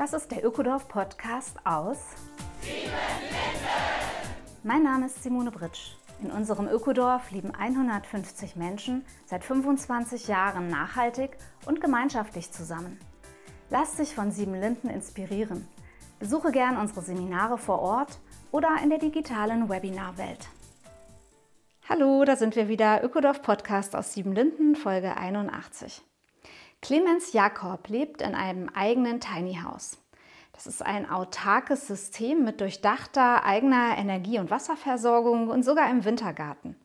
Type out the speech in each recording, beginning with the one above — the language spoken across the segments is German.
Das ist der Ökodorf Podcast aus Mein Name ist Simone Britsch. In unserem Ökodorf leben 150 Menschen seit 25 Jahren nachhaltig und gemeinschaftlich zusammen. Lass dich von Sieben Linden inspirieren. Besuche gern unsere Seminare vor Ort oder in der digitalen Webinarwelt. Hallo, da sind wir wieder, Ökodorf Podcast aus Siebenlinden, Folge 81. Clemens Jakob lebt in einem eigenen Tiny House. Das ist ein autarkes System mit durchdachter eigener Energie- und Wasserversorgung und sogar im Wintergarten.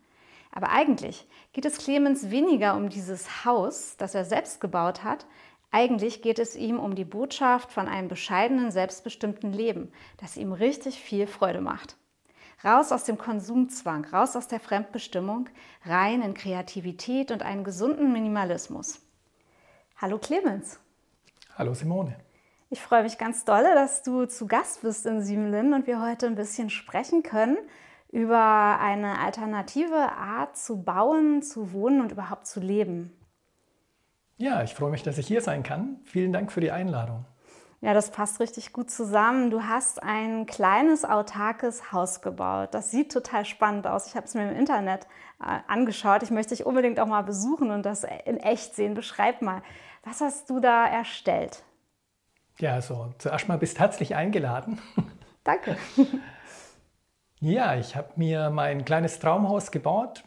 Aber eigentlich geht es Clemens weniger um dieses Haus, das er selbst gebaut hat. Eigentlich geht es ihm um die Botschaft von einem bescheidenen, selbstbestimmten Leben, das ihm richtig viel Freude macht. Raus aus dem Konsumzwang, raus aus der Fremdbestimmung, rein in Kreativität und einen gesunden Minimalismus. Hallo Clemens. Hallo Simone. Ich freue mich ganz doll, dass du zu Gast bist in Siebenlinden und wir heute ein bisschen sprechen können über eine alternative Art zu bauen, zu wohnen und überhaupt zu leben. Ja, ich freue mich, dass ich hier sein kann. Vielen Dank für die Einladung. Ja, das passt richtig gut zusammen. Du hast ein kleines autarkes Haus gebaut. Das sieht total spannend aus. Ich habe es mir im Internet äh, angeschaut. Ich möchte dich unbedingt auch mal besuchen und das in echt sehen. Beschreib mal, was hast du da erstellt? Ja, also zuerst mal bist herzlich eingeladen. Danke. Ja, ich habe mir mein kleines Traumhaus gebaut.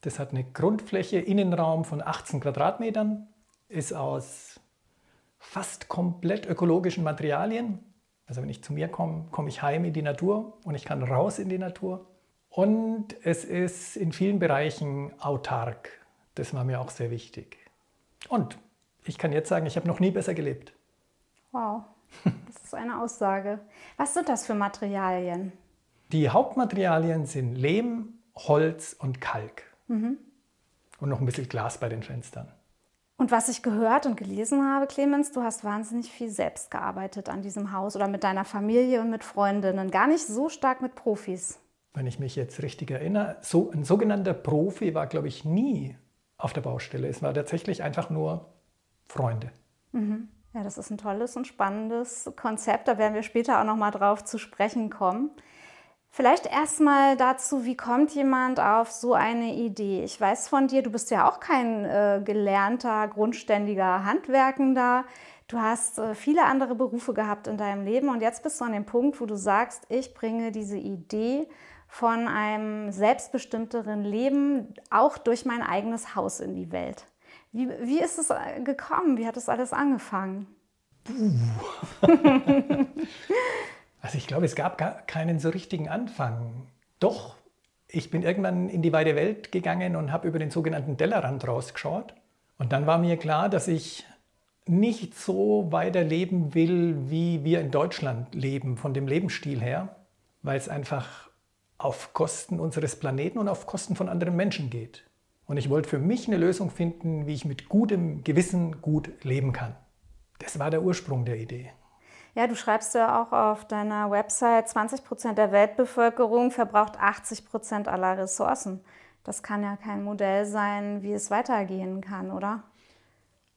Das hat eine Grundfläche, Innenraum von 18 Quadratmetern, ist aus fast komplett ökologischen Materialien. Also wenn ich zu mir komme, komme ich heim in die Natur und ich kann raus in die Natur. Und es ist in vielen Bereichen autark. Das war mir auch sehr wichtig. Und ich kann jetzt sagen, ich habe noch nie besser gelebt. Wow, das ist eine Aussage. Was sind das für Materialien? Die Hauptmaterialien sind Lehm, Holz und Kalk. Mhm. Und noch ein bisschen Glas bei den Fenstern. Und was ich gehört und gelesen habe, Clemens, du hast wahnsinnig viel selbst gearbeitet an diesem Haus oder mit deiner Familie und mit Freundinnen, gar nicht so stark mit Profis. Wenn ich mich jetzt richtig erinnere, so ein sogenannter Profi war, glaube ich, nie auf der Baustelle. Es war tatsächlich einfach nur Freunde. Mhm. Ja, das ist ein tolles und spannendes Konzept. Da werden wir später auch noch mal drauf zu sprechen kommen. Vielleicht erstmal dazu, wie kommt jemand auf so eine Idee? Ich weiß von dir, du bist ja auch kein äh, gelernter, grundständiger Handwerkender. Du hast äh, viele andere Berufe gehabt in deinem Leben und jetzt bist du an dem Punkt, wo du sagst, ich bringe diese Idee von einem selbstbestimmteren Leben auch durch mein eigenes Haus in die Welt. Wie, wie ist es äh, gekommen? Wie hat es alles angefangen? Also ich glaube, es gab gar keinen so richtigen Anfang. Doch, ich bin irgendwann in die weite Welt gegangen und habe über den sogenannten Tellerrand rausgeschaut. Und dann war mir klar, dass ich nicht so weiterleben will, wie wir in Deutschland leben, von dem Lebensstil her, weil es einfach auf Kosten unseres Planeten und auf Kosten von anderen Menschen geht. Und ich wollte für mich eine Lösung finden, wie ich mit gutem Gewissen gut leben kann. Das war der Ursprung der Idee. Ja, du schreibst ja auch auf deiner Website, 20 Prozent der Weltbevölkerung verbraucht 80 Prozent aller Ressourcen. Das kann ja kein Modell sein, wie es weitergehen kann, oder?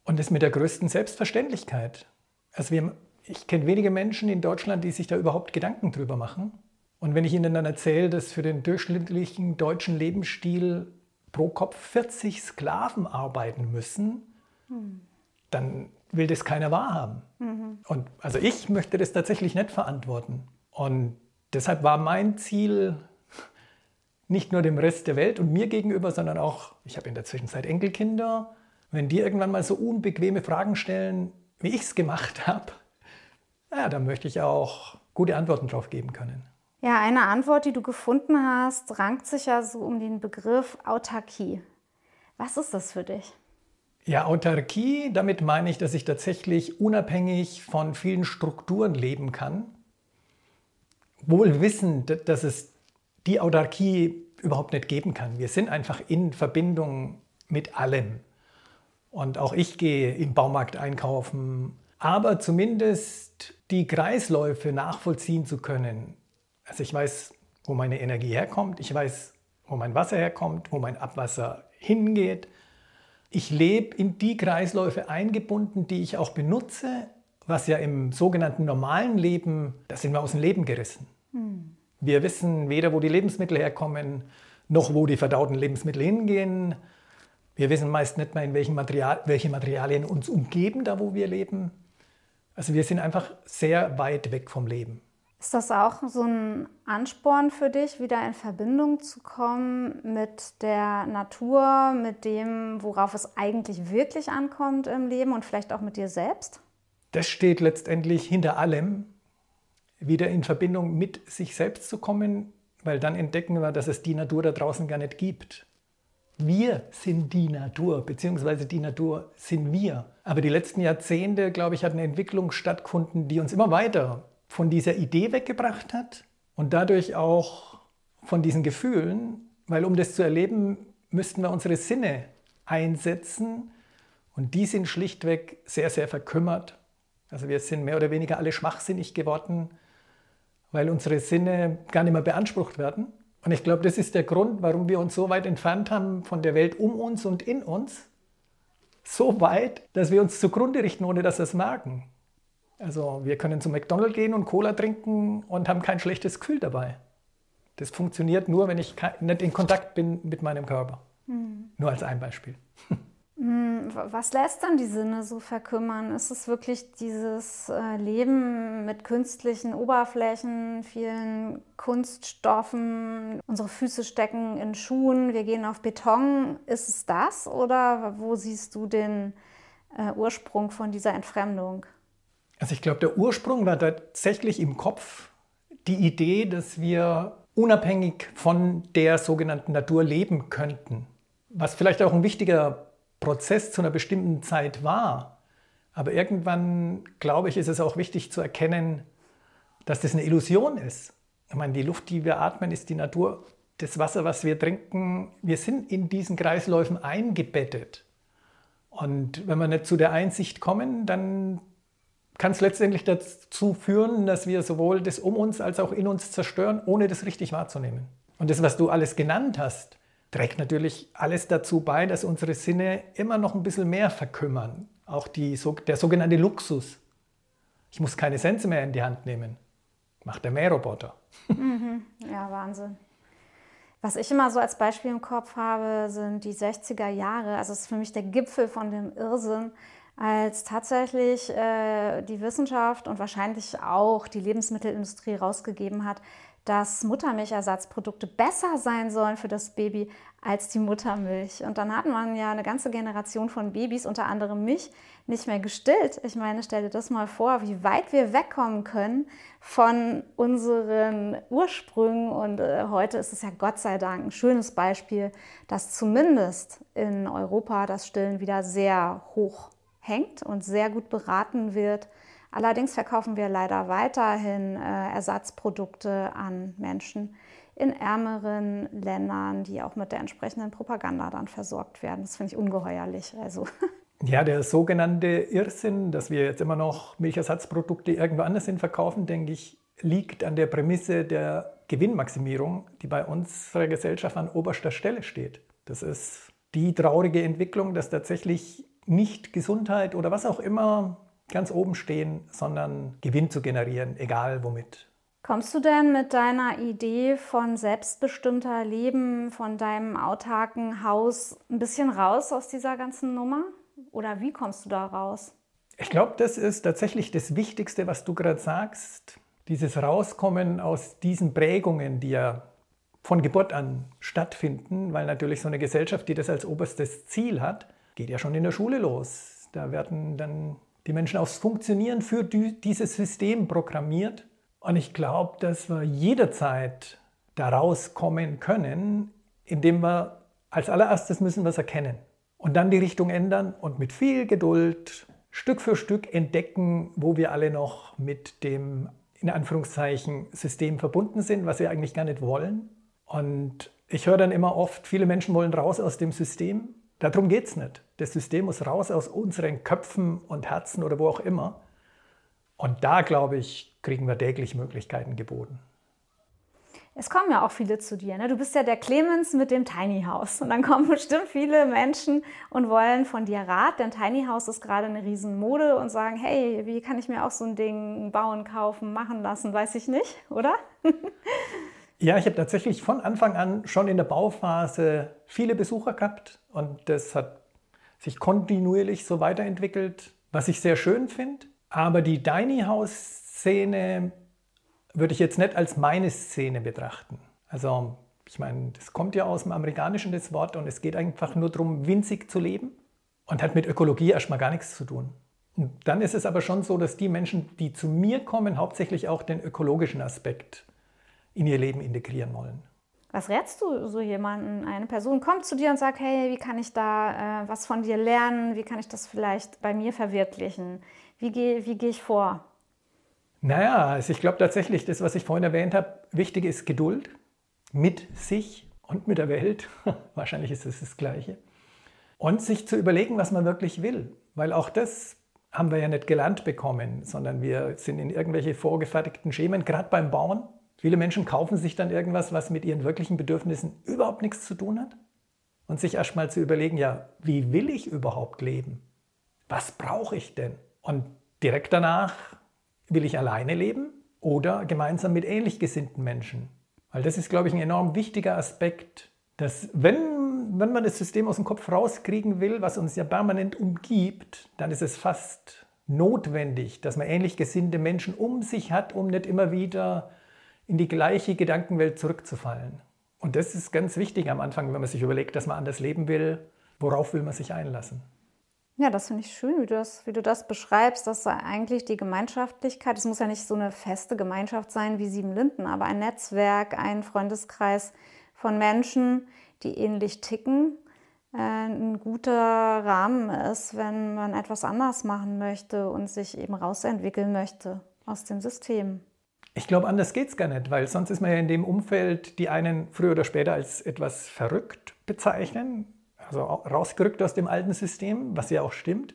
Und das mit der größten Selbstverständlichkeit. Also wir, ich kenne wenige Menschen in Deutschland, die sich da überhaupt Gedanken drüber machen. Und wenn ich ihnen dann erzähle, dass für den durchschnittlichen deutschen Lebensstil pro Kopf 40 Sklaven arbeiten müssen, hm. dann will das keiner wahrhaben. Mhm. Und also ich möchte das tatsächlich nicht verantworten. Und deshalb war mein Ziel, nicht nur dem Rest der Welt und mir gegenüber, sondern auch, ich habe in der Zwischenzeit Enkelkinder, wenn die irgendwann mal so unbequeme Fragen stellen, wie ich es gemacht habe, ja, dann möchte ich auch gute Antworten drauf geben können. Ja, eine Antwort, die du gefunden hast, rankt sich ja so um den Begriff Autarkie. Was ist das für dich? Ja, Autarkie, damit meine ich, dass ich tatsächlich unabhängig von vielen Strukturen leben kann. Wohl wissend, dass es die Autarkie überhaupt nicht geben kann. Wir sind einfach in Verbindung mit allem. Und auch ich gehe im Baumarkt einkaufen. Aber zumindest die Kreisläufe nachvollziehen zu können. Also ich weiß, wo meine Energie herkommt. Ich weiß, wo mein Wasser herkommt, wo mein Abwasser hingeht ich lebe in die Kreisläufe eingebunden, die ich auch benutze, was ja im sogenannten normalen Leben, da sind wir aus dem Leben gerissen. Hm. Wir wissen weder, wo die Lebensmittel herkommen, noch wo die verdauten Lebensmittel hingehen. Wir wissen meist nicht mehr, in welchen Material, welche Materialien uns umgeben, da wo wir leben. Also wir sind einfach sehr weit weg vom Leben. Ist das auch so ein Ansporn für dich, wieder in Verbindung zu kommen mit der Natur, mit dem, worauf es eigentlich wirklich ankommt im Leben und vielleicht auch mit dir selbst? Das steht letztendlich hinter allem, wieder in Verbindung mit sich selbst zu kommen, weil dann entdecken wir, dass es die Natur da draußen gar nicht gibt. Wir sind die Natur, beziehungsweise die Natur sind wir. Aber die letzten Jahrzehnte, glaube ich, hat eine Entwicklung stattgefunden, die uns immer weiter von dieser Idee weggebracht hat und dadurch auch von diesen Gefühlen, weil um das zu erleben, müssten wir unsere Sinne einsetzen und die sind schlichtweg sehr, sehr verkümmert. Also wir sind mehr oder weniger alle schwachsinnig geworden, weil unsere Sinne gar nicht mehr beansprucht werden. Und ich glaube, das ist der Grund, warum wir uns so weit entfernt haben von der Welt um uns und in uns. So weit, dass wir uns zugrunde richten, ohne dass wir es merken. Also wir können zu McDonald's gehen und Cola trinken und haben kein schlechtes Gefühl dabei. Das funktioniert nur, wenn ich nicht in Kontakt bin mit meinem Körper. Mhm. Nur als ein Beispiel. Hm, was lässt dann die Sinne so verkümmern? Ist es wirklich dieses äh, Leben mit künstlichen Oberflächen, vielen Kunststoffen, unsere Füße stecken in Schuhen, wir gehen auf Beton? Ist es das oder wo siehst du den äh, Ursprung von dieser Entfremdung? Also ich glaube, der Ursprung war tatsächlich im Kopf die Idee, dass wir unabhängig von der sogenannten Natur leben könnten. Was vielleicht auch ein wichtiger Prozess zu einer bestimmten Zeit war. Aber irgendwann, glaube ich, ist es auch wichtig zu erkennen, dass das eine Illusion ist. Ich meine, die Luft, die wir atmen, ist die Natur. Das Wasser, was wir trinken, wir sind in diesen Kreisläufen eingebettet. Und wenn wir nicht zu der Einsicht kommen, dann kann es letztendlich dazu führen, dass wir sowohl das um uns als auch in uns zerstören, ohne das richtig wahrzunehmen. Und das, was du alles genannt hast, trägt natürlich alles dazu bei, dass unsere Sinne immer noch ein bisschen mehr verkümmern. Auch die, der sogenannte Luxus. Ich muss keine Sense mehr in die Hand nehmen. Macht der Mähroboter. Mhm. Ja, Wahnsinn. Was ich immer so als Beispiel im Kopf habe, sind die 60er Jahre. Also es ist für mich der Gipfel von dem Irrsinn, als tatsächlich äh, die Wissenschaft und wahrscheinlich auch die Lebensmittelindustrie rausgegeben hat, dass Muttermilchersatzprodukte besser sein sollen für das Baby als die Muttermilch. Und dann hat man ja eine ganze Generation von Babys, unter anderem mich, nicht mehr gestillt. Ich meine, stell dir das mal vor, wie weit wir wegkommen können von unseren Ursprüngen. Und äh, heute ist es ja Gott sei Dank ein schönes Beispiel, dass zumindest in Europa das Stillen wieder sehr hoch hängt und sehr gut beraten wird. Allerdings verkaufen wir leider weiterhin äh, Ersatzprodukte an Menschen in ärmeren Ländern, die auch mit der entsprechenden Propaganda dann versorgt werden. Das finde ich ungeheuerlich. Also. Ja, der sogenannte Irrsinn, dass wir jetzt immer noch Milchersatzprodukte irgendwo anders hin verkaufen, denke ich, liegt an der Prämisse der Gewinnmaximierung, die bei unserer Gesellschaft an oberster Stelle steht. Das ist die traurige Entwicklung, dass tatsächlich nicht Gesundheit oder was auch immer ganz oben stehen, sondern Gewinn zu generieren, egal womit. Kommst du denn mit deiner Idee von selbstbestimmter Leben, von deinem autarken Haus ein bisschen raus aus dieser ganzen Nummer? Oder wie kommst du da raus? Ich glaube, das ist tatsächlich das Wichtigste, was du gerade sagst. Dieses Rauskommen aus diesen Prägungen, die ja von Geburt an stattfinden, weil natürlich so eine Gesellschaft, die das als oberstes Ziel hat, geht ja schon in der Schule los. Da werden dann die Menschen aufs Funktionieren für dieses System programmiert. Und ich glaube, dass wir jederzeit daraus kommen können, indem wir als allererstes müssen wir es erkennen und dann die Richtung ändern und mit viel Geduld Stück für Stück entdecken, wo wir alle noch mit dem in Anführungszeichen System verbunden sind, was wir eigentlich gar nicht wollen. Und ich höre dann immer oft, viele Menschen wollen raus aus dem System. Darum geht es nicht. Das System muss raus aus unseren Köpfen und Herzen oder wo auch immer. Und da, glaube ich, kriegen wir täglich Möglichkeiten geboten. Es kommen ja auch viele zu dir. Ne? Du bist ja der Clemens mit dem Tiny House. Und dann kommen bestimmt viele Menschen und wollen von dir Rat, denn Tiny House ist gerade eine Riesenmode und sagen, hey, wie kann ich mir auch so ein Ding bauen, kaufen, machen lassen, weiß ich nicht, oder? ja, ich habe tatsächlich von Anfang an schon in der Bauphase viele Besucher gehabt und das hat sich kontinuierlich so weiterentwickelt, was ich sehr schön finde. Aber die Tiny House-Szene würde ich jetzt nicht als meine Szene betrachten. Also ich meine, das kommt ja aus dem Amerikanischen, das Wort, und es geht einfach nur darum, winzig zu leben und hat mit Ökologie erstmal gar nichts zu tun. Und dann ist es aber schon so, dass die Menschen, die zu mir kommen, hauptsächlich auch den ökologischen Aspekt in ihr Leben integrieren wollen. Was rätst du so jemanden? Eine Person kommt zu dir und sagt, hey, wie kann ich da äh, was von dir lernen? Wie kann ich das vielleicht bei mir verwirklichen? Wie gehe wie geh ich vor? Naja, also ich glaube tatsächlich, das, was ich vorhin erwähnt habe, wichtig ist Geduld mit sich und mit der Welt. Wahrscheinlich ist es das Gleiche. Und sich zu überlegen, was man wirklich will. Weil auch das haben wir ja nicht gelernt bekommen, sondern wir sind in irgendwelche vorgefertigten Schemen, gerade beim Bauen. Viele Menschen kaufen sich dann irgendwas, was mit ihren wirklichen Bedürfnissen überhaupt nichts zu tun hat. Und sich erstmal zu überlegen, ja, wie will ich überhaupt leben? Was brauche ich denn? Und direkt danach Will ich alleine leben oder gemeinsam mit ähnlich gesinnten Menschen? Weil das ist, glaube ich, ein enorm wichtiger Aspekt, dass wenn, wenn man das System aus dem Kopf rauskriegen will, was uns ja permanent umgibt, dann ist es fast notwendig, dass man ähnlich gesinnte Menschen um sich hat, um nicht immer wieder in die gleiche Gedankenwelt zurückzufallen. Und das ist ganz wichtig am Anfang, wenn man sich überlegt, dass man anders leben will, worauf will man sich einlassen. Ja, das finde ich schön, wie du, das, wie du das beschreibst, dass eigentlich die Gemeinschaftlichkeit, es muss ja nicht so eine feste Gemeinschaft sein wie Sieben Linden, aber ein Netzwerk, ein Freundeskreis von Menschen, die ähnlich ticken, äh, ein guter Rahmen ist, wenn man etwas anders machen möchte und sich eben rausentwickeln möchte aus dem System. Ich glaube, anders geht es gar nicht, weil sonst ist man ja in dem Umfeld, die einen früher oder später als etwas verrückt bezeichnen, also rausgerückt aus dem alten System, was ja auch stimmt.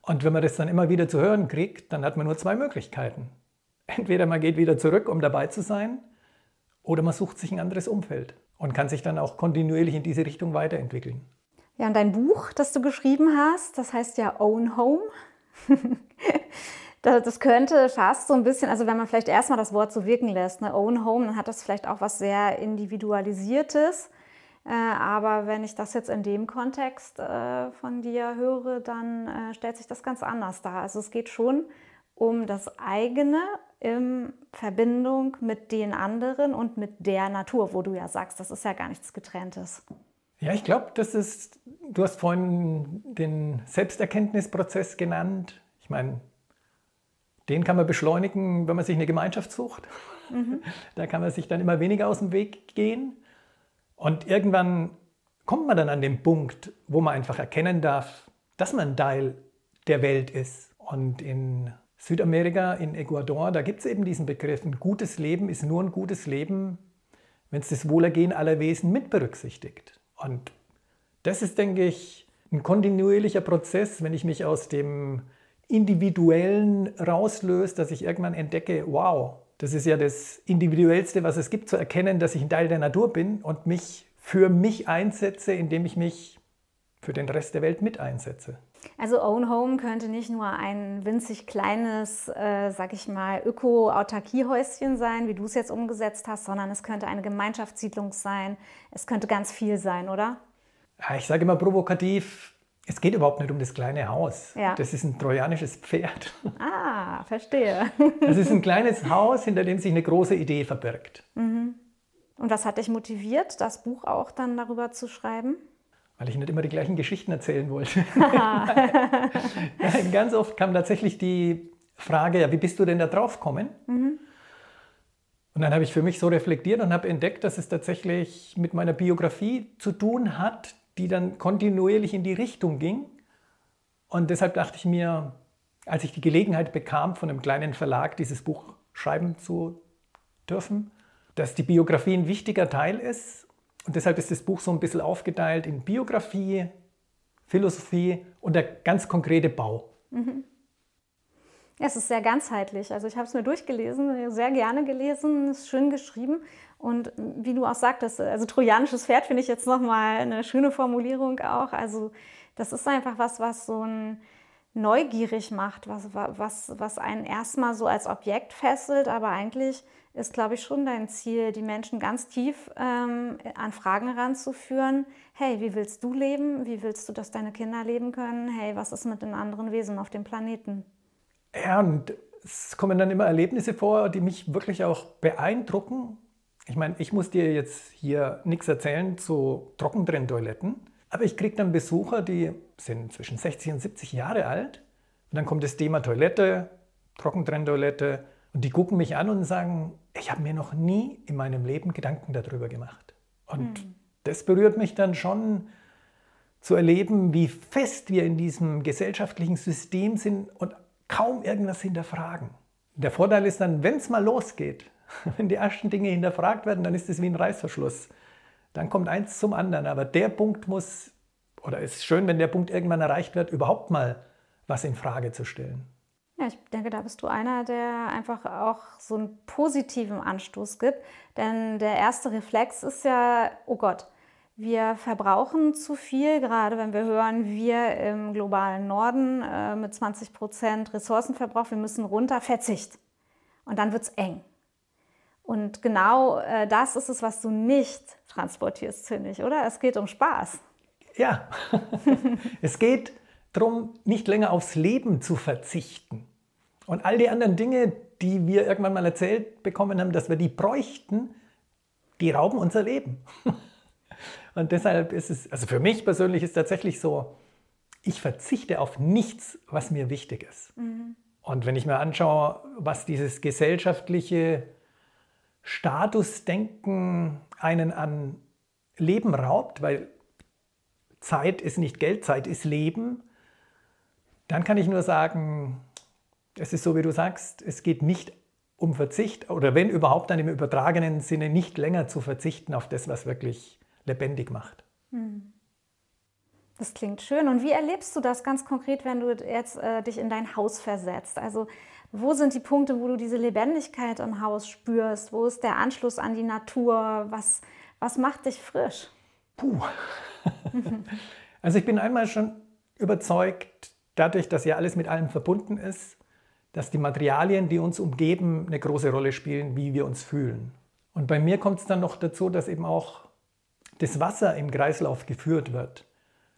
Und wenn man das dann immer wieder zu hören kriegt, dann hat man nur zwei Möglichkeiten. Entweder man geht wieder zurück, um dabei zu sein, oder man sucht sich ein anderes Umfeld und kann sich dann auch kontinuierlich in diese Richtung weiterentwickeln. Ja, und dein Buch, das du geschrieben hast, das heißt ja Own Home. das könnte fast so ein bisschen, also wenn man vielleicht erstmal das Wort so wirken lässt, ne, Own Home, dann hat das vielleicht auch was sehr Individualisiertes. Äh, aber wenn ich das jetzt in dem Kontext äh, von dir höre, dann äh, stellt sich das ganz anders dar. Also es geht schon um das eigene in Verbindung mit den anderen und mit der Natur, wo du ja sagst, das ist ja gar nichts getrenntes. Ja, ich glaube, das ist, du hast vorhin den Selbsterkenntnisprozess genannt. Ich meine, den kann man beschleunigen, wenn man sich eine Gemeinschaft sucht. Mhm. Da kann man sich dann immer weniger aus dem Weg gehen. Und irgendwann kommt man dann an den Punkt, wo man einfach erkennen darf, dass man ein Teil der Welt ist. Und in Südamerika, in Ecuador, da gibt es eben diesen Begriff, ein gutes Leben ist nur ein gutes Leben, wenn es das Wohlergehen aller Wesen mit berücksichtigt. Und das ist, denke ich, ein kontinuierlicher Prozess, wenn ich mich aus dem Individuellen rauslöse, dass ich irgendwann entdecke, wow, das ist ja das Individuellste, was es gibt, zu erkennen, dass ich ein Teil der Natur bin und mich für mich einsetze, indem ich mich für den Rest der Welt mit einsetze. Also Own Home könnte nicht nur ein winzig kleines, äh, sag ich mal, Öko-Autarkiehäuschen sein, wie du es jetzt umgesetzt hast, sondern es könnte eine Gemeinschaftssiedlung sein. Es könnte ganz viel sein, oder? ich sage immer provokativ, es geht überhaupt nicht um das kleine Haus. Ja. Das ist ein trojanisches Pferd. Ah, verstehe. Es ist ein kleines Haus, hinter dem sich eine große Idee verbirgt. Mhm. Und was hat dich motiviert, das Buch auch dann darüber zu schreiben? Weil ich nicht immer die gleichen Geschichten erzählen wollte. Ganz oft kam tatsächlich die Frage, ja, wie bist du denn da drauf gekommen? Mhm. Und dann habe ich für mich so reflektiert und habe entdeckt, dass es tatsächlich mit meiner Biografie zu tun hat, die dann kontinuierlich in die Richtung ging. Und deshalb dachte ich mir, als ich die Gelegenheit bekam, von einem kleinen Verlag dieses Buch schreiben zu dürfen, dass die Biografie ein wichtiger Teil ist. Und deshalb ist das Buch so ein bisschen aufgeteilt in Biografie, Philosophie und der ganz konkrete Bau. Mhm. Ja, es ist sehr ganzheitlich. Also ich habe es mir durchgelesen, sehr gerne gelesen, ist schön geschrieben. Und wie du auch sagtest, also trojanisches Pferd finde ich jetzt nochmal eine schöne Formulierung auch. Also das ist einfach was, was so ein neugierig macht, was, was, was einen erstmal so als Objekt fesselt, aber eigentlich ist, glaube ich, schon dein Ziel, die Menschen ganz tief ähm, an Fragen ranzuführen. Hey, wie willst du leben? Wie willst du, dass deine Kinder leben können? Hey, was ist mit den anderen Wesen auf dem Planeten? Ja, und es kommen dann immer Erlebnisse vor, die mich wirklich auch beeindrucken. Ich meine, ich muss dir jetzt hier nichts erzählen zu Trockentrenntoiletten, aber ich kriege dann Besucher, die sind zwischen 60 und 70 Jahre alt. Und dann kommt das Thema Toilette, Trockentrenntoilette und die gucken mich an und sagen, ich habe mir noch nie in meinem Leben Gedanken darüber gemacht. Und hm. das berührt mich dann schon zu erleben, wie fest wir in diesem gesellschaftlichen System sind und kaum irgendwas hinterfragen. Der Vorteil ist dann, wenn es mal losgeht, wenn die ersten Dinge hinterfragt werden, dann ist es wie ein Reißverschluss. Dann kommt eins zum anderen. Aber der Punkt muss, oder es ist schön, wenn der Punkt irgendwann erreicht wird, überhaupt mal was in Frage zu stellen. Ja, ich denke, da bist du einer, der einfach auch so einen positiven Anstoß gibt. Denn der erste Reflex ist ja, oh Gott, wir verbrauchen zu viel, gerade wenn wir hören, wir im globalen Norden äh, mit 20 Prozent Ressourcenverbrauch, wir müssen runter, Verzicht. Und dann wird es eng. Und genau äh, das ist es, was du nicht transportierst, finde ich, oder? Es geht um Spaß. Ja, es geht darum, nicht länger aufs Leben zu verzichten. Und all die anderen Dinge, die wir irgendwann mal erzählt bekommen haben, dass wir die bräuchten, die rauben unser Leben. Und deshalb ist es, also für mich persönlich ist tatsächlich so, ich verzichte auf nichts, was mir wichtig ist. Mhm. Und wenn ich mir anschaue, was dieses gesellschaftliche Statusdenken einen an Leben raubt, weil Zeit ist nicht Geld, Zeit ist Leben, dann kann ich nur sagen, es ist so, wie du sagst, es geht nicht um Verzicht oder wenn überhaupt dann im übertragenen Sinne nicht länger zu verzichten auf das, was wirklich lebendig macht. Hm. Das klingt schön. Und wie erlebst du das ganz konkret, wenn du jetzt äh, dich in dein Haus versetzt? Also wo sind die Punkte, wo du diese Lebendigkeit im Haus spürst? Wo ist der Anschluss an die Natur? Was, was macht dich frisch? Puh. also ich bin einmal schon überzeugt, dadurch, dass ja alles mit allem verbunden ist, dass die Materialien, die uns umgeben, eine große Rolle spielen, wie wir uns fühlen. Und bei mir kommt es dann noch dazu, dass eben auch das Wasser im Kreislauf geführt wird.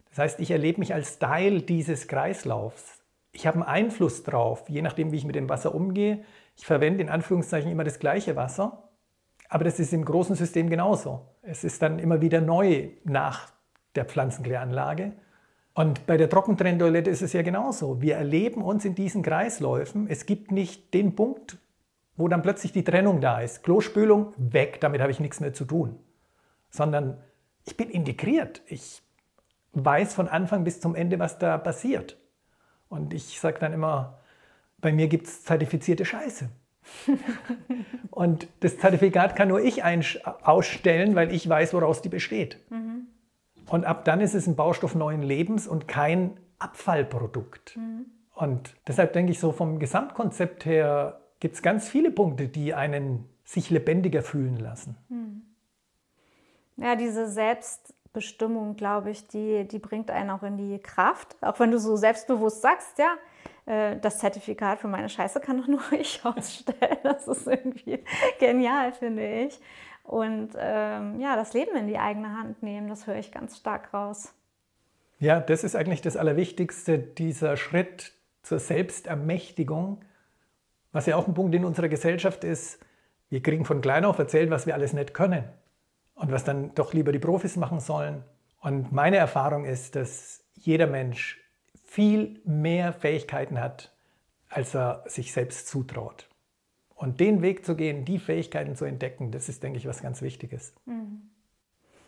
Das heißt, ich erlebe mich als Teil dieses Kreislaufs. Ich habe einen Einfluss drauf, je nachdem, wie ich mit dem Wasser umgehe. Ich verwende in Anführungszeichen immer das gleiche Wasser, aber das ist im großen System genauso. Es ist dann immer wieder neu nach der Pflanzenkläranlage. Und bei der Trockentrenntoilette ist es ja genauso. Wir erleben uns in diesen Kreisläufen. Es gibt nicht den Punkt, wo dann plötzlich die Trennung da ist. Klospülung weg, damit habe ich nichts mehr zu tun. Sondern ich bin integriert. Ich weiß von Anfang bis zum Ende, was da passiert. Und ich sage dann immer, bei mir gibt es zertifizierte Scheiße. und das Zertifikat kann nur ich ausstellen, weil ich weiß, woraus die besteht. Mhm. Und ab dann ist es ein Baustoff neuen Lebens und kein Abfallprodukt. Mhm. Und deshalb denke ich so, vom Gesamtkonzept her gibt es ganz viele Punkte, die einen sich lebendiger fühlen lassen. Mhm. Ja, diese Selbstbestimmung, glaube ich, die, die bringt einen auch in die Kraft. Auch wenn du so selbstbewusst sagst, ja, äh, das Zertifikat für meine Scheiße kann doch nur ich ausstellen. Das ist irgendwie genial, finde ich. Und ähm, ja, das Leben in die eigene Hand nehmen, das höre ich ganz stark raus. Ja, das ist eigentlich das Allerwichtigste, dieser Schritt zur Selbstermächtigung, was ja auch ein Punkt in unserer Gesellschaft ist. Wir kriegen von klein auf erzählt, was wir alles nicht können und was dann doch lieber die Profis machen sollen. Und meine Erfahrung ist, dass jeder Mensch viel mehr Fähigkeiten hat, als er sich selbst zutraut. Und den Weg zu gehen, die Fähigkeiten zu entdecken, das ist, denke ich, was ganz Wichtiges. Mhm.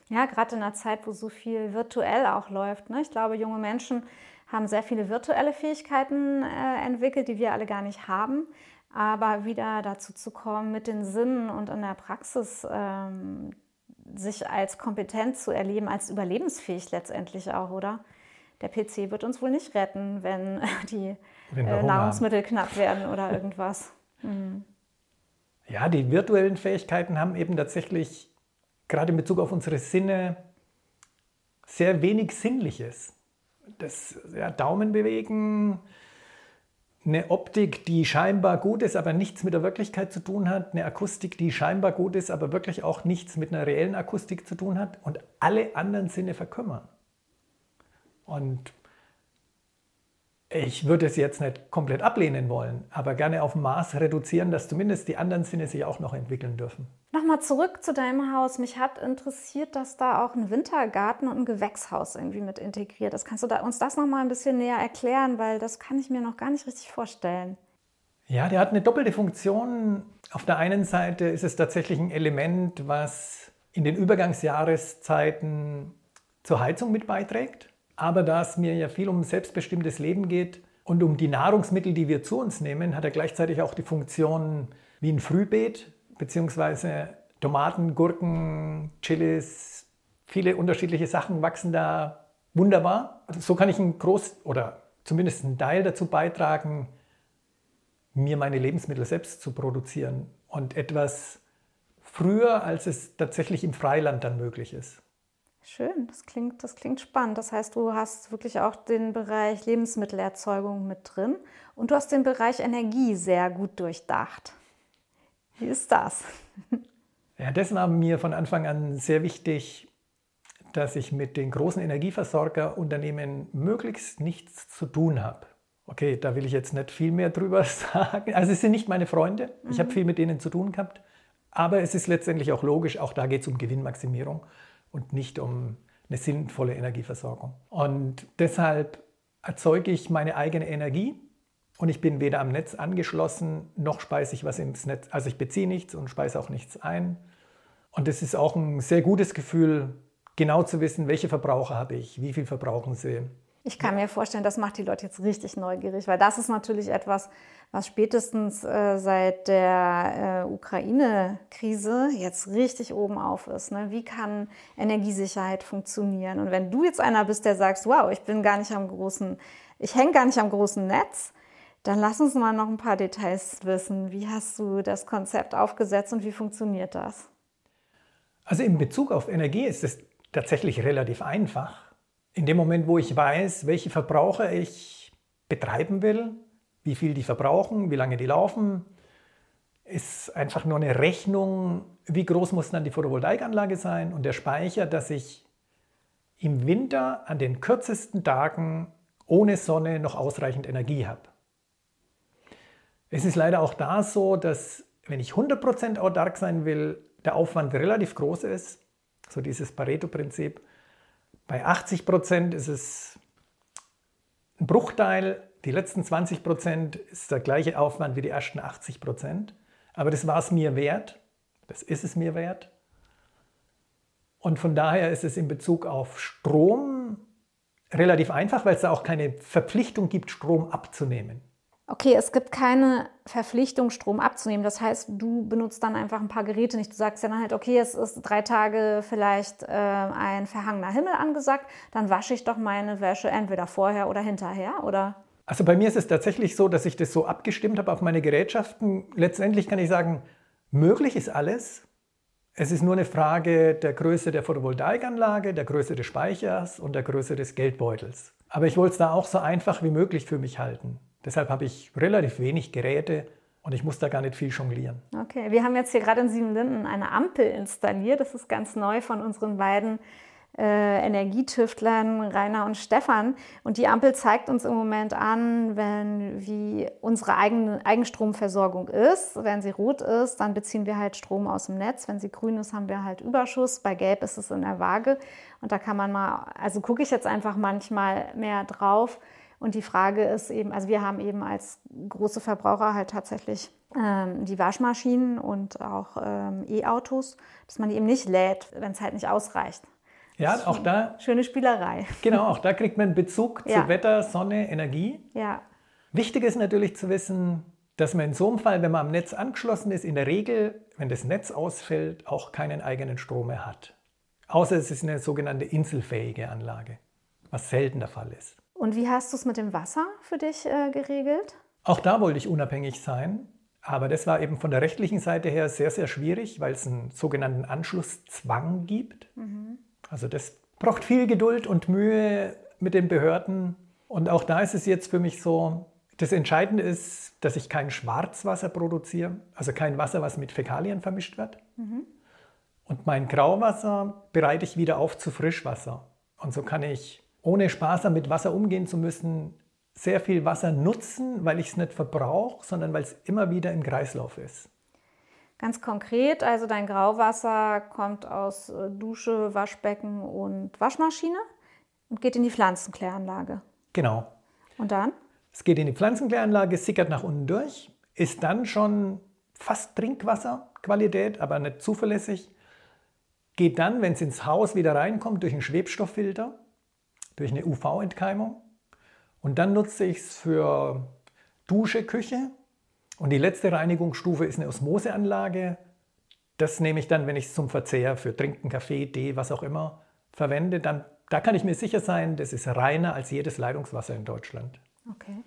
Ja, gerade in einer Zeit, wo so viel virtuell auch läuft. Ne? Ich glaube, junge Menschen haben sehr viele virtuelle Fähigkeiten äh, entwickelt, die wir alle gar nicht haben. Aber wieder dazu zu kommen, mit den Sinnen und in der Praxis ähm, sich als kompetent zu erleben, als überlebensfähig letztendlich auch, oder? der PC wird uns wohl nicht retten, wenn die wenn äh, Nahrungsmittel haben. knapp werden oder irgendwas. Mhm. Ja, die virtuellen Fähigkeiten haben eben tatsächlich gerade in Bezug auf unsere Sinne sehr wenig Sinnliches. Das ja, Daumen bewegen, eine Optik, die scheinbar gut ist, aber nichts mit der Wirklichkeit zu tun hat, eine Akustik, die scheinbar gut ist, aber wirklich auch nichts mit einer reellen Akustik zu tun hat und alle anderen Sinne verkümmern. Und ich würde es jetzt nicht komplett ablehnen wollen, aber gerne auf Maß reduzieren, dass zumindest die anderen Sinne sich auch noch entwickeln dürfen. Nochmal zurück zu deinem Haus. Mich hat interessiert, dass da auch ein Wintergarten und ein Gewächshaus irgendwie mit integriert ist. Kannst du da uns das nochmal ein bisschen näher erklären, weil das kann ich mir noch gar nicht richtig vorstellen. Ja, der hat eine doppelte Funktion. Auf der einen Seite ist es tatsächlich ein Element, was in den Übergangsjahreszeiten zur Heizung mit beiträgt. Aber da es mir ja viel um selbstbestimmtes Leben geht und um die Nahrungsmittel, die wir zu uns nehmen, hat er gleichzeitig auch die Funktion wie ein Frühbeet, beziehungsweise Tomaten, Gurken, Chilis, viele unterschiedliche Sachen wachsen da wunderbar. So kann ich einen Groß- oder zumindest einen Teil dazu beitragen, mir meine Lebensmittel selbst zu produzieren und etwas früher, als es tatsächlich im Freiland dann möglich ist. Schön, das klingt, das klingt spannend. Das heißt, du hast wirklich auch den Bereich Lebensmittelerzeugung mit drin und du hast den Bereich Energie sehr gut durchdacht. Wie ist das? Ja, das war mir von Anfang an sehr wichtig, dass ich mit den großen Energieversorgerunternehmen möglichst nichts zu tun habe. Okay, da will ich jetzt nicht viel mehr drüber sagen. Also es sind nicht meine Freunde. Ich mhm. habe viel mit denen zu tun gehabt. Aber es ist letztendlich auch logisch, auch da geht es um Gewinnmaximierung und nicht um eine sinnvolle Energieversorgung. Und deshalb erzeuge ich meine eigene Energie und ich bin weder am Netz angeschlossen, noch speise ich was ins Netz. Also ich beziehe nichts und speise auch nichts ein. Und es ist auch ein sehr gutes Gefühl, genau zu wissen, welche Verbraucher habe ich, wie viel verbrauchen sie, ich kann mir vorstellen, das macht die Leute jetzt richtig neugierig, weil das ist natürlich etwas, was spätestens äh, seit der äh, Ukraine-Krise jetzt richtig oben auf ist. Ne? Wie kann Energiesicherheit funktionieren? Und wenn du jetzt einer bist, der sagst, wow, ich bin gar nicht am großen, ich hänge gar nicht am großen Netz, dann lass uns mal noch ein paar Details wissen. Wie hast du das Konzept aufgesetzt und wie funktioniert das? Also in Bezug auf Energie ist es tatsächlich relativ einfach in dem Moment, wo ich weiß, welche Verbraucher ich betreiben will, wie viel die verbrauchen, wie lange die laufen, ist einfach nur eine Rechnung, wie groß muss dann die Photovoltaikanlage sein und der Speicher, dass ich im Winter an den kürzesten Tagen ohne Sonne noch ausreichend Energie habe. Es ist leider auch da so, dass wenn ich 100% autark sein will, der Aufwand relativ groß ist, so dieses Pareto-Prinzip. Bei 80 Prozent ist es ein Bruchteil. Die letzten 20 Prozent ist der gleiche Aufwand wie die ersten 80 Prozent. Aber das war es mir wert. Das ist es mir wert. Und von daher ist es in Bezug auf Strom relativ einfach, weil es da auch keine Verpflichtung gibt, Strom abzunehmen. Okay, es gibt keine Verpflichtung, Strom abzunehmen. Das heißt, du benutzt dann einfach ein paar Geräte nicht. Du sagst ja dann halt, okay, es ist drei Tage vielleicht äh, ein verhangener Himmel angesagt, dann wasche ich doch meine Wäsche entweder vorher oder hinterher, oder? Also bei mir ist es tatsächlich so, dass ich das so abgestimmt habe auf meine Gerätschaften. Letztendlich kann ich sagen, möglich ist alles. Es ist nur eine Frage der Größe der Photovoltaikanlage, der Größe des Speichers und der Größe des Geldbeutels. Aber ich wollte es da auch so einfach wie möglich für mich halten. Deshalb habe ich relativ wenig Geräte und ich muss da gar nicht viel jonglieren. Okay, wir haben jetzt hier gerade in Siebenlinden eine Ampel installiert. Das ist ganz neu von unseren beiden äh, Energietüftlern Rainer und Stefan. Und die Ampel zeigt uns im Moment an, wenn wie unsere eigene Eigenstromversorgung ist. Wenn sie rot ist, dann beziehen wir halt Strom aus dem Netz. Wenn sie grün ist, haben wir halt Überschuss. Bei gelb ist es in der Waage. Und da kann man mal, also gucke ich jetzt einfach manchmal mehr drauf und die Frage ist eben, also wir haben eben als große Verbraucher halt tatsächlich ähm, die Waschmaschinen und auch ähm, E-Autos, dass man die eben nicht lädt, wenn es halt nicht ausreicht. Ja, auch da. Schöne Spielerei. Genau, auch da kriegt man Bezug ja. zu Wetter, Sonne, Energie. Ja. Wichtig ist natürlich zu wissen, dass man in so einem Fall, wenn man am Netz angeschlossen ist, in der Regel, wenn das Netz ausfällt, auch keinen eigenen Strom mehr hat. Außer es ist eine sogenannte inselfähige Anlage. was selten der Fall ist. Und wie hast du es mit dem Wasser für dich äh, geregelt? Auch da wollte ich unabhängig sein. Aber das war eben von der rechtlichen Seite her sehr, sehr schwierig, weil es einen sogenannten Anschlusszwang gibt. Mhm. Also das braucht viel Geduld und Mühe mit den Behörden. Und auch da ist es jetzt für mich so, das Entscheidende ist, dass ich kein Schwarzwasser produziere, also kein Wasser, was mit Fäkalien vermischt wird. Mhm. Und mein Grauwasser bereite ich wieder auf zu Frischwasser. Und so kann ich, ohne sparsam mit Wasser umgehen zu müssen, sehr viel Wasser nutzen, weil ich es nicht verbrauche, sondern weil es immer wieder im Kreislauf ist. Ganz konkret, also dein Grauwasser kommt aus äh, Dusche, Waschbecken und Waschmaschine und geht in die Pflanzenkläranlage. Genau. Und dann? Es geht in die Pflanzenkläranlage, sickert nach unten durch, ist dann schon fast Trinkwasserqualität, aber nicht zuverlässig. Geht dann, wenn es ins Haus wieder reinkommt, durch einen Schwebstofffilter, durch eine UV-Entkeimung und dann nutze ich es für Dusche, Küche. Und die letzte Reinigungsstufe ist eine Osmoseanlage. Das nehme ich dann, wenn ich es zum Verzehr für Trinken, Kaffee, Tee, was auch immer verwende. Dann, da kann ich mir sicher sein, das ist reiner als jedes Leitungswasser in Deutschland. Okay.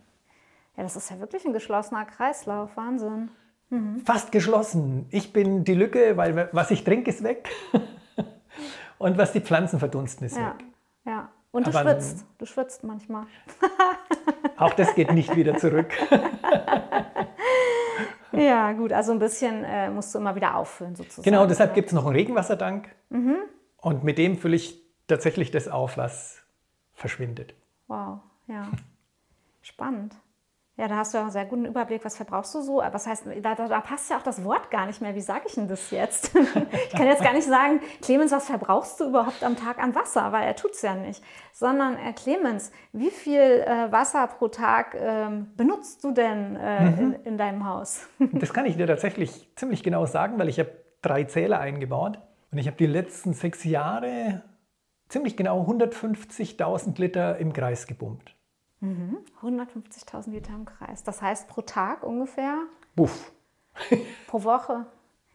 Ja, das ist ja wirklich ein geschlossener Kreislauf. Wahnsinn. Mhm. Fast geschlossen. Ich bin die Lücke, weil was ich trinke, ist weg. Und was die Pflanzen verdunsten, ist ja. weg. Und du Aber schwitzt. Du schwitzt manchmal. auch das geht nicht wieder zurück. ja, gut. Also ein bisschen äh, musst du immer wieder auffüllen sozusagen. Genau, deshalb gibt es noch einen Regenwassertank. Mhm. Und mit dem fülle ich tatsächlich das auf, was verschwindet. Wow, ja. Spannend. Ja, da hast du ja einen sehr guten Überblick, was verbrauchst du so. Was heißt, da, da, da passt ja auch das Wort gar nicht mehr. Wie sage ich denn das jetzt? ich kann jetzt gar nicht sagen, Clemens, was verbrauchst du überhaupt am Tag an Wasser? Weil er tut es ja nicht. Sondern, äh, Clemens, wie viel äh, Wasser pro Tag ähm, benutzt du denn äh, mhm. in, in deinem Haus? das kann ich dir tatsächlich ziemlich genau sagen, weil ich habe drei Zähler eingebaut. Und ich habe die letzten sechs Jahre ziemlich genau 150.000 Liter im Kreis gepumpt. Mhm. 150.000 Liter im Kreis. Das heißt pro Tag ungefähr? Buff. pro Woche.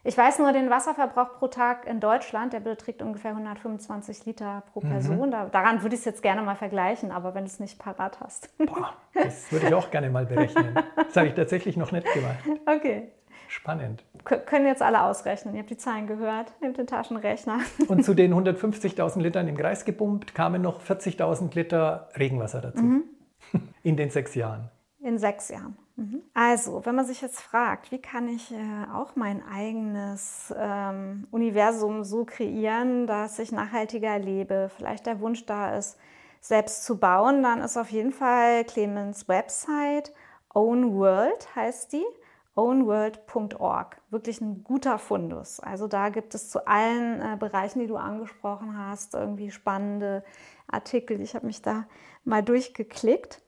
Ich weiß nur den Wasserverbrauch pro Tag in Deutschland, der beträgt ungefähr 125 Liter pro mhm. Person. Mhm. Da, daran würde ich es jetzt gerne mal vergleichen, aber wenn du es nicht parat hast. Boah, das würde ich auch gerne mal berechnen. Das habe ich tatsächlich noch nicht gemacht. Okay. Spannend. K können jetzt alle ausrechnen. Ihr habt die Zahlen gehört. Nehmt den Taschenrechner. Und zu den 150.000 Litern im Kreis gepumpt kamen noch 40.000 Liter Regenwasser dazu. Mhm. In den sechs Jahren. In sechs Jahren. Mhm. Also, wenn man sich jetzt fragt, wie kann ich äh, auch mein eigenes ähm, Universum so kreieren, dass ich nachhaltiger lebe, vielleicht der Wunsch da ist, selbst zu bauen, dann ist auf jeden Fall Clemens Website Own World heißt die ownworld.org. Wirklich ein guter Fundus. Also da gibt es zu allen äh, Bereichen, die du angesprochen hast, irgendwie spannende Artikel. Ich habe mich da mal durchgeklickt.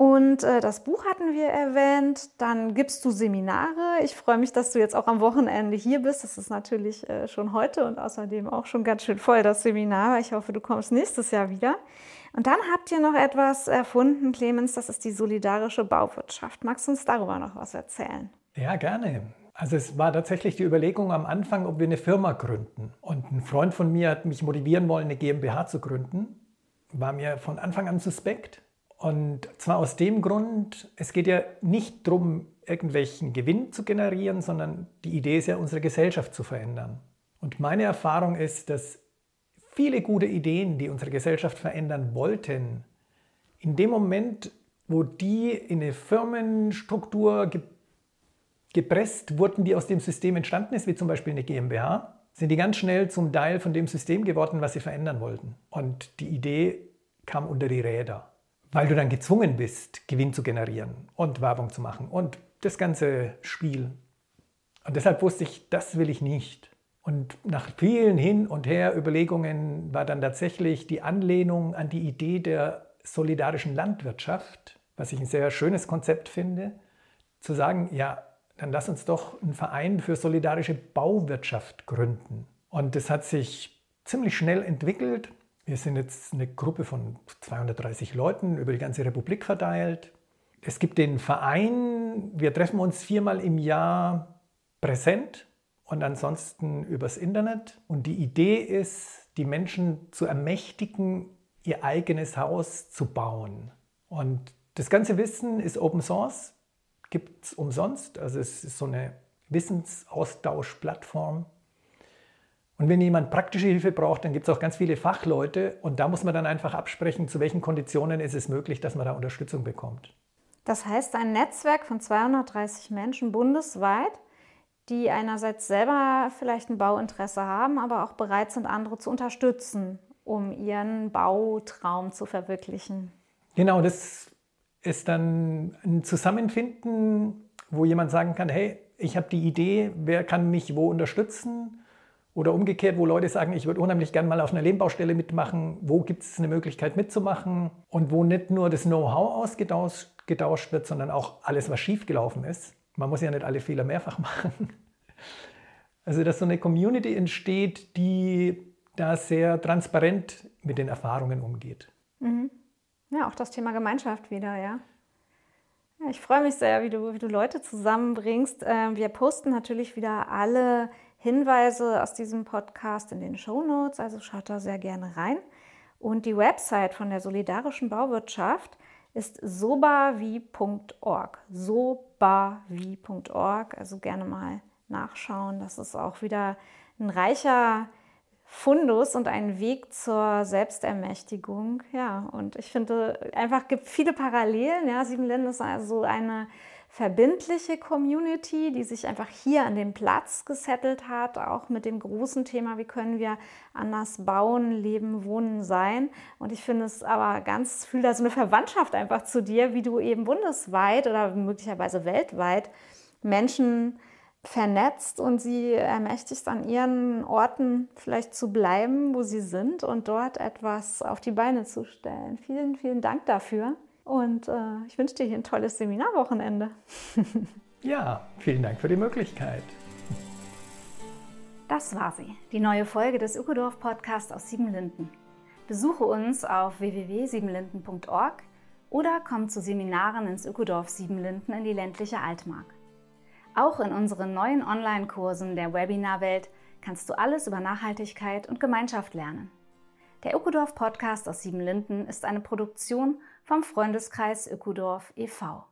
Und äh, das Buch hatten wir erwähnt. Dann gibst du Seminare. Ich freue mich, dass du jetzt auch am Wochenende hier bist. Das ist natürlich äh, schon heute und außerdem auch schon ganz schön voll, das Seminar. Ich hoffe, du kommst nächstes Jahr wieder. Und dann habt ihr noch etwas erfunden, Clemens, das ist die solidarische Bauwirtschaft. Magst du uns darüber noch was erzählen? Ja, gerne. Also es war tatsächlich die Überlegung am Anfang, ob wir eine Firma gründen. Und ein Freund von mir hat mich motivieren wollen, eine GmbH zu gründen. War mir von Anfang an suspekt. Und zwar aus dem Grund, es geht ja nicht darum, irgendwelchen Gewinn zu generieren, sondern die Idee ist ja, unsere Gesellschaft zu verändern. Und meine Erfahrung ist, dass viele gute Ideen, die unsere Gesellschaft verändern wollten, in dem Moment, wo die in eine Firmenstruktur ge gepresst wurden, die aus dem System entstanden ist, wie zum Beispiel eine GmbH, sind die ganz schnell zum Teil von dem System geworden, was sie verändern wollten. Und die Idee kam unter die Räder, weil du dann gezwungen bist, Gewinn zu generieren und Werbung zu machen und das ganze Spiel. Und deshalb wusste ich, das will ich nicht. Und nach vielen Hin- und Her-Überlegungen war dann tatsächlich die Anlehnung an die Idee der solidarischen Landwirtschaft, was ich ein sehr schönes Konzept finde, zu sagen, ja, dann lass uns doch einen Verein für solidarische Bauwirtschaft gründen. Und das hat sich ziemlich schnell entwickelt. Wir sind jetzt eine Gruppe von 230 Leuten über die ganze Republik verteilt. Es gibt den Verein, wir treffen uns viermal im Jahr präsent und ansonsten übers Internet. Und die Idee ist, die Menschen zu ermächtigen, ihr eigenes Haus zu bauen. Und das ganze Wissen ist Open Source, gibt es umsonst. Also es ist so eine Wissensaustauschplattform. Und wenn jemand praktische Hilfe braucht, dann gibt es auch ganz viele Fachleute und da muss man dann einfach absprechen, zu welchen Konditionen ist es möglich, dass man da Unterstützung bekommt. Das heißt, ein Netzwerk von 230 Menschen bundesweit, die einerseits selber vielleicht ein Bauinteresse haben, aber auch bereit sind, andere zu unterstützen, um ihren Bautraum zu verwirklichen. Genau, das ist dann ein Zusammenfinden, wo jemand sagen kann, hey, ich habe die Idee, wer kann mich wo unterstützen? Oder umgekehrt, wo Leute sagen, ich würde unheimlich gerne mal auf einer Lehmbaustelle mitmachen, wo gibt es eine Möglichkeit mitzumachen und wo nicht nur das Know-how ausgetauscht wird, sondern auch alles, was schiefgelaufen ist. Man muss ja nicht alle Fehler mehrfach machen. Also, dass so eine Community entsteht, die da sehr transparent mit den Erfahrungen umgeht. Mhm. Ja, auch das Thema Gemeinschaft wieder, ja. ja ich freue mich sehr, wie du, wie du Leute zusammenbringst. Ähm, wir posten natürlich wieder alle Hinweise aus diesem Podcast in den Show Notes, also schaut da sehr gerne rein. Und die Website von der solidarischen Bauwirtschaft ist sobavi.org. Sobavi.org, also gerne mal nachschauen. Das ist auch wieder ein reicher Fundus und ein Weg zur Selbstermächtigung. Ja, und ich finde einfach gibt viele Parallelen. Ja, Sieben Länder ist also eine verbindliche Community, die sich einfach hier an den Platz gesettelt hat, auch mit dem großen Thema, wie können wir anders bauen, leben, wohnen, sein. Und ich finde es aber ganz, fühle da so eine Verwandtschaft einfach zu dir, wie du eben bundesweit oder möglicherweise weltweit Menschen vernetzt und sie ermächtigst, an ihren Orten vielleicht zu bleiben, wo sie sind und dort etwas auf die Beine zu stellen. Vielen, vielen Dank dafür. Und äh, ich wünsche dir hier ein tolles Seminarwochenende. ja, vielen Dank für die Möglichkeit. Das war sie, die neue Folge des Ökodorf Podcasts aus Siebenlinden. Besuche uns auf www.siebenlinden.org oder komm zu Seminaren ins Ökodorf Siebenlinden in die ländliche Altmark. Auch in unseren neuen Online-Kursen der Webinarwelt kannst du alles über Nachhaltigkeit und Gemeinschaft lernen. Der Ökodorf Podcast aus Siebenlinden ist eine Produktion vom Freundeskreis Ökodorf e.V.